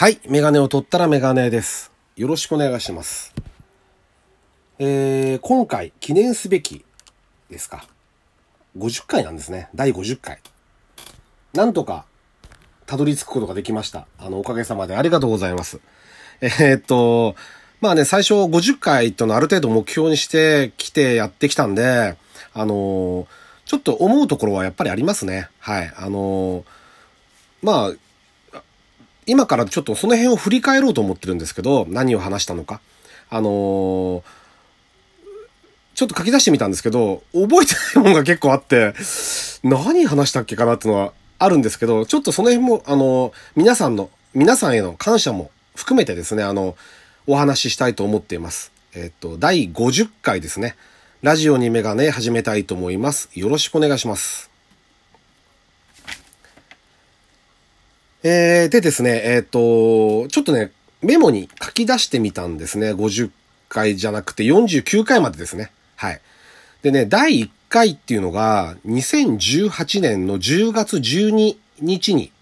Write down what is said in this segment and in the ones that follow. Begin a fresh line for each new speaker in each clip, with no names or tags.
はい。メガネを取ったらメガネです。よろしくお願いします。えー、今回記念すべきですか？50回なんですね。第50回。なんとか、たどり着くことができました。あの、おかげさまでありがとうございます。えーっと、まあね、最初50回とのある程度目標にしてきてやってきたんで、あのーちょっと思うところはやっぱりありますね。はい。あのーまあ、今からちょっとその辺を振り返ろうと思ってるんですけど、何を話したのか。あのーちょっと書き出してみたんですけど、覚えてないものが結構あって、何話したっけかなっていうのはあるんですけど、ちょっとその辺も、あの、皆さんの、皆さんへの感謝も含めてですね、あの、お話ししたいと思っています。えっと、第50回ですね。ラジオにメガネ始めたいと思います。よろしくお願いします。えー、でですね、えっ、と、ちょっとね、メモに書き出してみたんですね。50回じゃなくて49回までですね。はい。でね、第1回っていうのが、2018年の10月12日に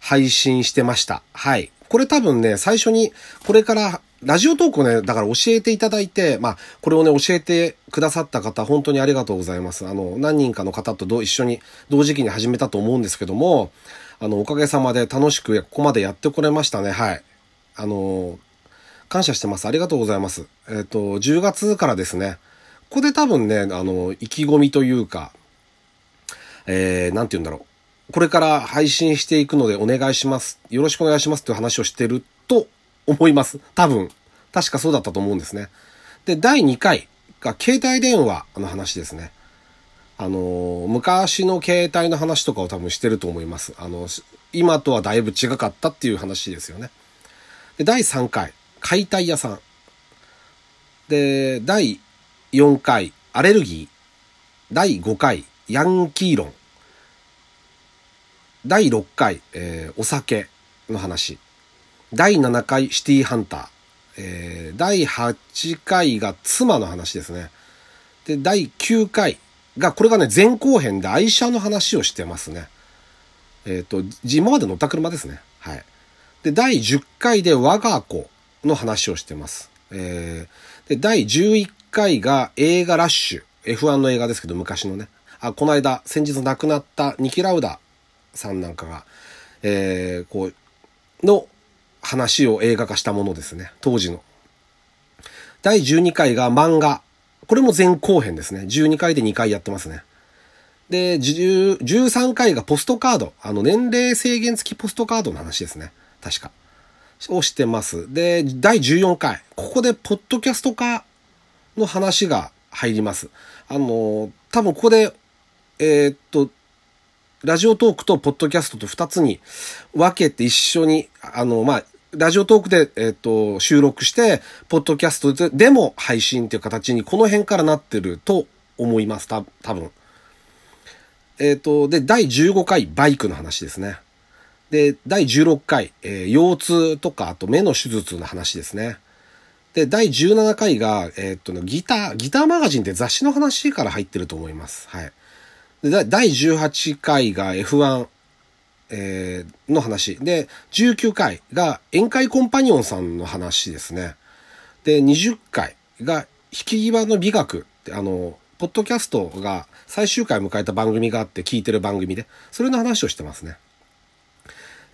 配信してました。はい。これ多分ね、最初に、これから、ラジオトークをね、だから教えていただいて、まあ、これをね、教えてくださった方、本当にありがとうございます。あの、何人かの方と一緒に、同時期に始めたと思うんですけども、あの、おかげさまで楽しくここまでやってこれましたね。はい。あの、感謝してます。ありがとうございます。えっ、と、10月からですね、ここで多分ね、あの、意気込みというか、えー、なんて言うんだろう。これから配信していくのでお願いします。よろしくお願いしますという話をしてると思います。多分。確かそうだったと思うんですね。で、第2回が携帯電話の話ですね。あの昔の携帯の話とかを多分してると思います。あの、今とはだいぶ違かったっていう話ですよね。で、第3回、解体屋さん。で、第4回、アレルギー。第5回、ヤンキー論。第6回、えーお酒の話。第7回、シティハンター。えー第8回が妻の話ですね。で、第9回が、これがね、前後編で愛車の話をしてますね。えっ、と、今まで乗った車ですね。はい。で、第10回で我が子の話をしてます。えーで、第11回が映画ラッシュ。F1 の映画ですけど、昔のね。あ、この間、先日亡くなったニキラウダさんなんかが、えーこう、の話を映画化したものですね。当時の。第12回が漫画。これも前後編ですね。12回で2回やってますね。で、13回がポストカード。あの、年齢制限付きポストカードの話ですね。確か。をしてます。で、第14回。ここで、ポッドキャスト化の話が入ります。あの、多分ここで、えーっと、ラジオトークとポッドキャストと二つに分けて一緒に、あの、まあ、ラジオトークで、えっと、収録して、ポッドキャストででも配信っていう形にこの辺からなってると思います。た多分。えっ、と、で、第15回バイクの話ですね。で、第16回、えー腰痛とか、あと目の手術の話ですね。で、第17回が、えっ、と、ギター、ギターマガジンって雑誌の話から入ってると思います。はい。で、第18回が F1、えーの話。で、19回が宴会コンパニオンさんの話ですね。で、20回が引き際の美学って、あの、ポッドキャストが最終回迎えた番組があって聞いてる番組で、それの話をしてますね。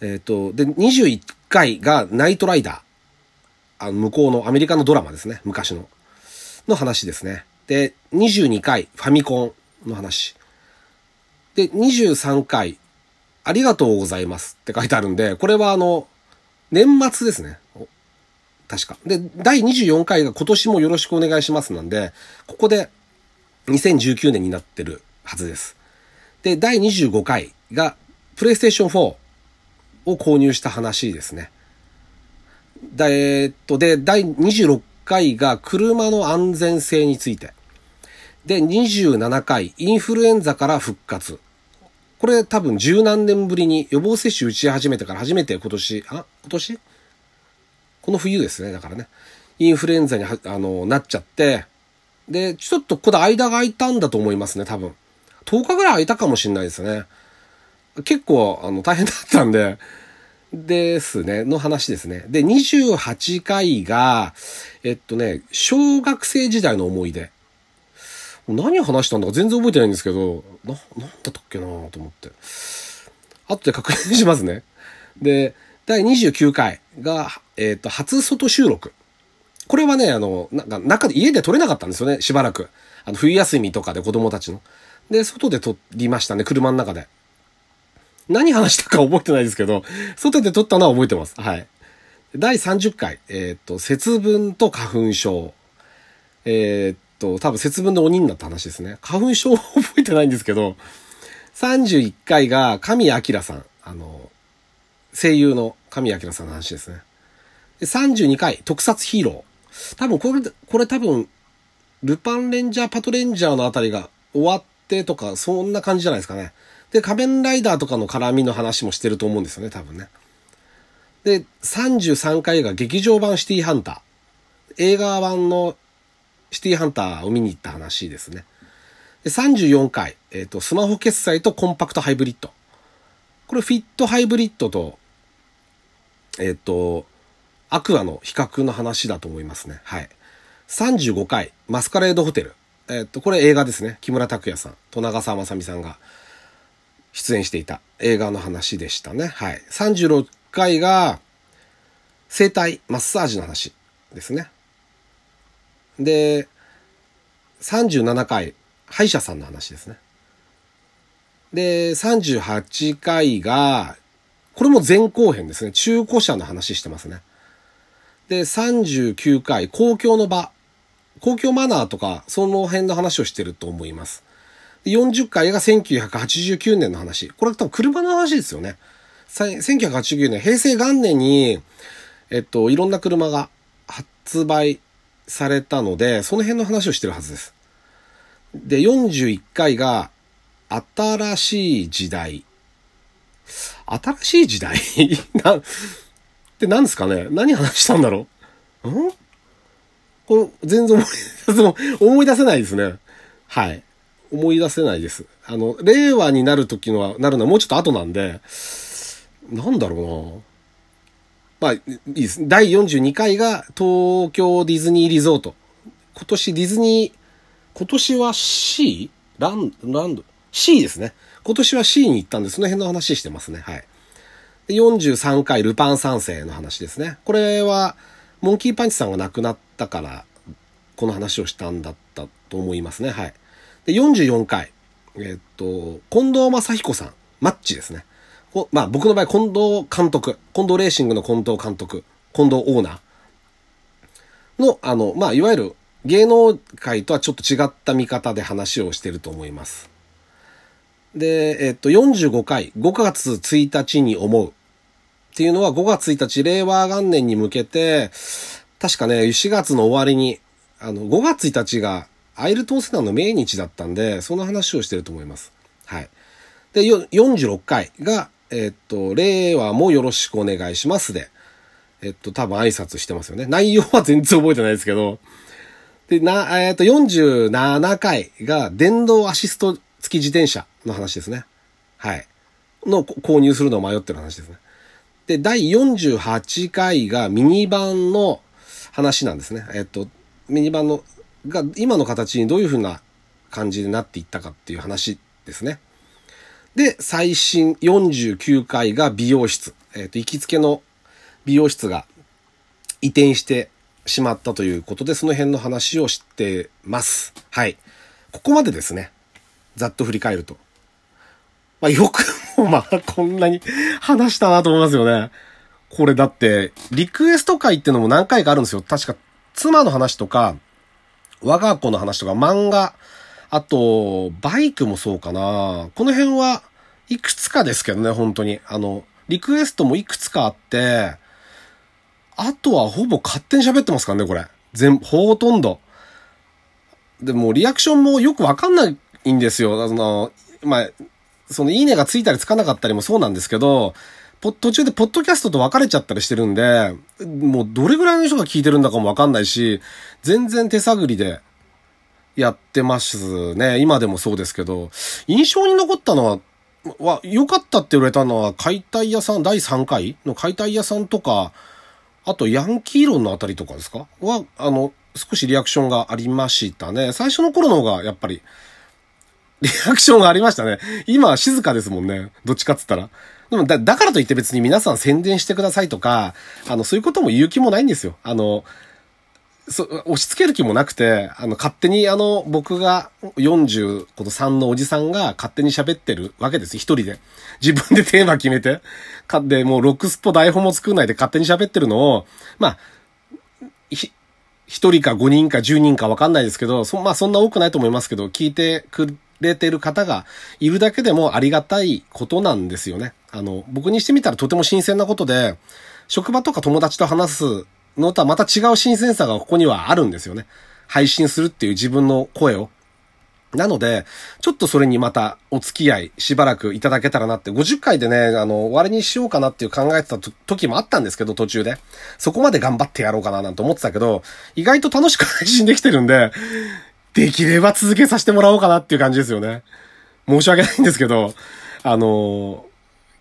えっ、と、で、21回がナイトライダー。あの、向こうのアメリカのドラマですね。昔の。の話ですね。で、22回ファミコンの話。で、23回ありがとうございますって書いてあるんで、これはあの、年末ですね。確か。で、第24回が今年もよろしくお願いしますなんで、ここで2019年になってるはずです。で、第25回が、プレイステーション4を購入した話ですね。で、えっと、で、第26回が車の安全性について。で、27回、インフルエンザから復活。これ多分十何年ぶりに予防接種打ち始めてから初めて今年、あ、今年？この冬ですね、だからね。インフルエンザに、あの、なっちゃって、で、ちょっとここで間が空いたんだと思いますね、多分。10日ぐらい空いたかもしれないですね。結構、あの、大変だったんで、ですね、の話ですね。で、28回が、えっとね、小学生時代の思い出。何話したんだか全然覚えてないんですけど、な、なんだったっけなと思って。後で確認しますね。で、第29回が、えっ、と、初外収録。これはね、あの、なんか、中で、家で撮れなかったんですよね、しばらく。あの、冬休みとかで子供たちの。で、外で撮りましたね、車の中で。何話したか覚えてないですけど、外で撮ったのは覚えてます。はい。第30回、えっ、と、節分と花粉症。えっ、と、多分節分で鬼になった話ですね。花粉症覚えてないんですけど、31回が神明さん。あの、声優の神明さんの話ですね。で32回、特撮ヒーロー。多分これ、これ多分、ルパンレンジャー、パトレンジャーのあたりが終わってとか、そんな感じじゃないですかね。で、仮面ライダーとかの絡みの話もしてると思うんですよね、多分ね。で、33回が劇場版シティハンター。映画版のシティハンターを見に行った話ですね。で、34回、えっ、ー、と、スマホ決済とコンパクトハイブリッド。これフィットハイブリッドと、えっ、ー、と、アクアの比較の話だと思いますね。はい。35回、マスカレードホテル。えっ、ー、と、これ映画ですね。木村拓哉さんと長澤まさみさんが出演していた映画の話でしたね。はい。36回が、生体、マッサージの話ですね。で、37回、歯医者さんの話ですね。で、38回が、これも前後編ですね。中古車の話してますね。で、39回、公共の場。公共マナーとか、その辺の話をしてると思います。40回が1989年の話。これ多分車の話ですよね。1989年、平成元年に、えっと、いろんな車が発売されたので、その辺の話をしてるはずです。で、41回が、新しい時代。新しい時代？な、って何ですかね？何話したんだろう？ん？これ全然思い出せ、思い出せないですね。はい。思い出せないです。あの、令和になる時のは、なるのはもうちょっと後なんで、なんだろうなまあ、いいです。第42回が東京ディズニーリゾート。今年ディズニー、今年は C? ラン、ランド、C ですね。今年は C に行ったんで、その辺の話してますね。はい。43回ルパン三世の話ですね。これは、モンキーパンチさんが亡くなったから、この話をしたんだったと思いますね。はい。で、44回。えっと、近藤正彦さん。マッチですね。まあ僕の場合、近藤監督。近藤レーシングの近藤監督。近藤オーナー。の、あの、まあいわゆる芸能界とはちょっと違った見方で話をしてると思います。で、えっと、45回、5月1日に思う。っていうのは5月1日、令和元年に向けて、確かね、4月の終わりに、あの、5月1日がアイルトンセナの命日だったんで、その話をしてると思います。はい。で、46回が、えっと、令和もよろしくお願いしますで、えっと、多分挨拶してますよね。内容は全然覚えてないですけど、で、な、えっと、47回が電動アシスト付き自転車の話ですね。はい。の購入するのを迷ってる話ですね。で、第48回がミニバンの話なんですね。えっと、ミニバンの、が今の形にどういう風な感じになっていったかっていう話ですね。で、最新49回が美容室。えっ、と、行きつけの美容室が移転してしまったということで、その辺の話をしてます。はい。ここまでですね。ざっと振り返ると。まあ、よくもまあ、こんなに話したなと思いますよね。これだって、リクエスト会ってのも何回かあるんですよ。確か、妻の話とか、我が子の話とか、漫画、あと、バイクもそうかな。この辺はいくつかですけどね、本当に。あの、リクエストもいくつかあって、あとはほぼ勝手に喋ってますからね、これ。全、ほとんど。でも、リアクションもよくわかんないんですよ。あの、まあ、そのいいねがついたりつかなかったりもそうなんですけど、途中でポッドキャストと別れちゃったりしてるんで、もうどれぐらいの人が聞いてるんだかもわかんないし、全然手探りでやってますね。今でもそうですけど、印象に残ったのは、は、良かったって言われたのは、解体屋さん、第3回？の解体屋さんとか、あと、ヤンキー論のあたりとかですか？は、あの、少しリアクションがありましたね。最初の頃の方が、やっぱり、リアクションがありましたね。今は静かですもんね。どっちかっつったら。でもだ、だからといって別に皆さん宣伝してくださいとか、あの、そういうことも言う気もないんですよ。あの、そ、押し付ける気もなくて、あの、勝手にあの、僕が40この3のおじさんが勝手に喋ってるわけです。一人で。自分でテーマ決めて。か、で、もうロックスポ台本も作んないで勝手に喋ってるのを、まあ、ひ、一人か五人か十人かわかんないですけど、そ、まあそんな多くないと思いますけど、聞いてくれてる方がいるだけでもありがたいことなんですよね。あの、僕にしてみたらとても新鮮なことで、職場とか友達と話すのとはまた違う新鮮さがここにはあるんですよね。配信するっていう自分の声を。なので、ちょっとそれにまたお付き合いしばらくいただけたらなって、50回でね、あの、終わりにしようかなっていう考えてた時もあったんですけど、途中で。そこまで頑張ってやろうかななんて思ってたけど、意外と楽しく配信できてるんで、できれば続けさせてもらおうかなっていう感じですよね。申し訳ないんですけど、あの、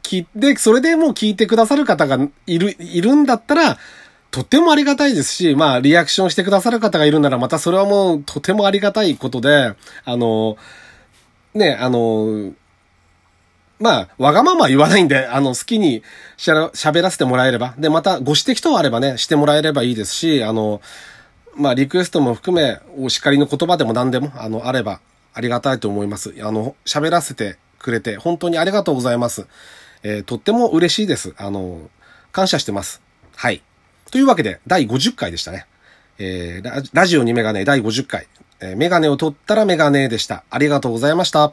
聞いて、それでもう聞いてくださる方がいる、いるんだったら、とってもありがたいですし、まあ、リアクションしてくださる方がいるなら、またそれはもうとてもありがたいことで、あの、ね、あの、まあ、わがまま言わないんで、あの、好きにしゃ喋らせてもらえれば。で、また、ご指摘等あればね、してもらえればいいですし、あの、まあ、リクエストも含め、お叱りの言葉でも何でも、あの、あれば、ありがたいと思います。あの、喋らせてくれて、本当にありがとうございます。えー、とっても嬉しいです。あの、感謝してます。はい。というわけで、第50回でしたね。えー、ラジオにメガネ第50回。えー、メガネを取ったらメガネでした。ありがとうございました。